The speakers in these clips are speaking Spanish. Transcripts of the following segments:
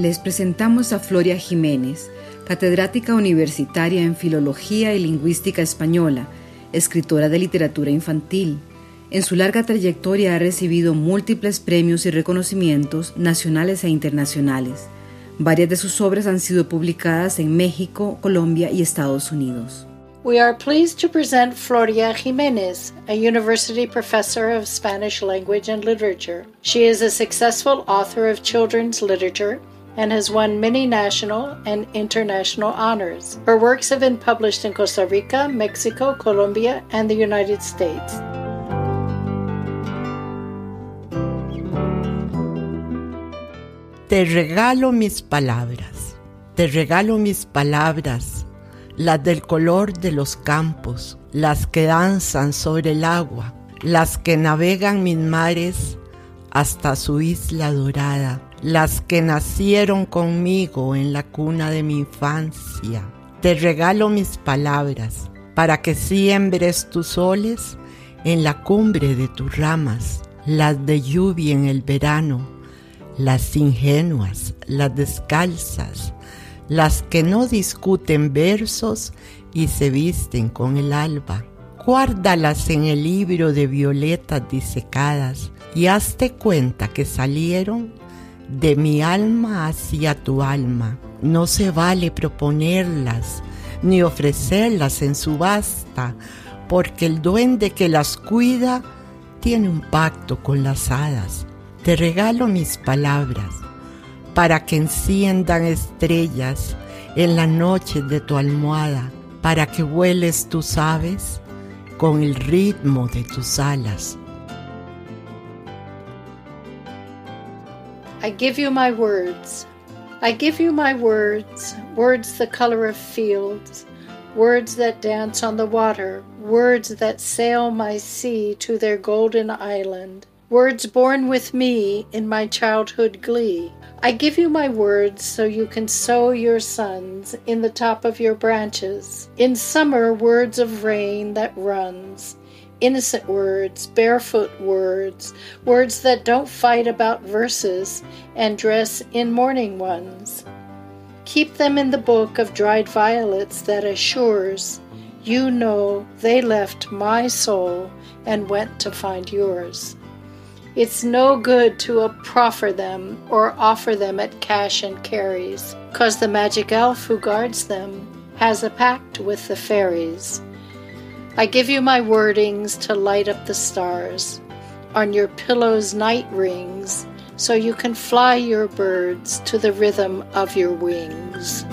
Les presentamos a Floria Jiménez, catedrática universitaria en Filología y Lingüística Española, escritora de literatura infantil. En su larga trayectoria ha recibido múltiples premios y reconocimientos nacionales e internacionales. Varias de sus obras han sido publicadas en México, Colombia y Estados Unidos. We are pleased to present Floria Jimenez, a university professor of Spanish language and literature. She is a successful author of children's literature and has won many national and international honors. Her works have been published in Costa Rica, Mexico, Colombia, and the United States. Te regalo mis palabras, te regalo mis palabras, las del color de los campos, las que danzan sobre el agua, las que navegan mis mares hasta su isla dorada las que nacieron conmigo en la cuna de mi infancia. Te regalo mis palabras para que siembres tus soles en la cumbre de tus ramas, las de lluvia en el verano, las ingenuas, las descalzas, las que no discuten versos y se visten con el alba. Guárdalas en el libro de violetas disecadas y hazte cuenta que salieron de mi alma hacia tu alma. No se vale proponerlas ni ofrecerlas en subasta, porque el duende que las cuida tiene un pacto con las hadas. Te regalo mis palabras para que enciendan estrellas en la noche de tu almohada, para que vueles tus aves con el ritmo de tus alas. I give you my words. I give you my words, words the color of fields, words that dance on the water, words that sail my sea to their golden island, words born with me in my childhood glee. I give you my words so you can sow your sons in the top of your branches. In summer, words of rain that runs innocent words, barefoot words, words that don't fight about verses and dress in mourning ones. Keep them in the book of dried violets that assures you know they left my soul and went to find yours. It's no good to proffer them or offer them at cash and carries, cause the magic elf who guards them has a pact with the fairies. I give you my wordings to light up the stars on your pillow's night rings so you can fly your birds to the rhythm of your wings.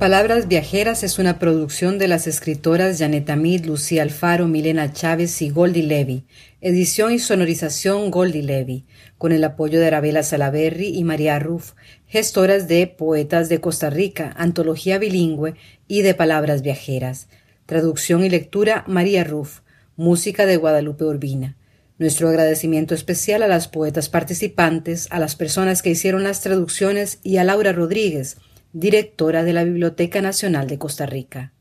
Palabras Viajeras es una producción de las escritoras Janet Amid, Lucía Alfaro, Milena Chávez y Goldie Levy. Edición y sonorización Goldie Levy, con el apoyo de Arabella Salaberry y María Ruff, gestoras de Poetas de Costa Rica, Antología Bilingüe y de Palabras Viajeras. Traducción y lectura María Ruff. Música de Guadalupe Urbina. Nuestro agradecimiento especial a las poetas participantes, a las personas que hicieron las traducciones y a Laura Rodríguez, directora de la Biblioteca Nacional de Costa Rica.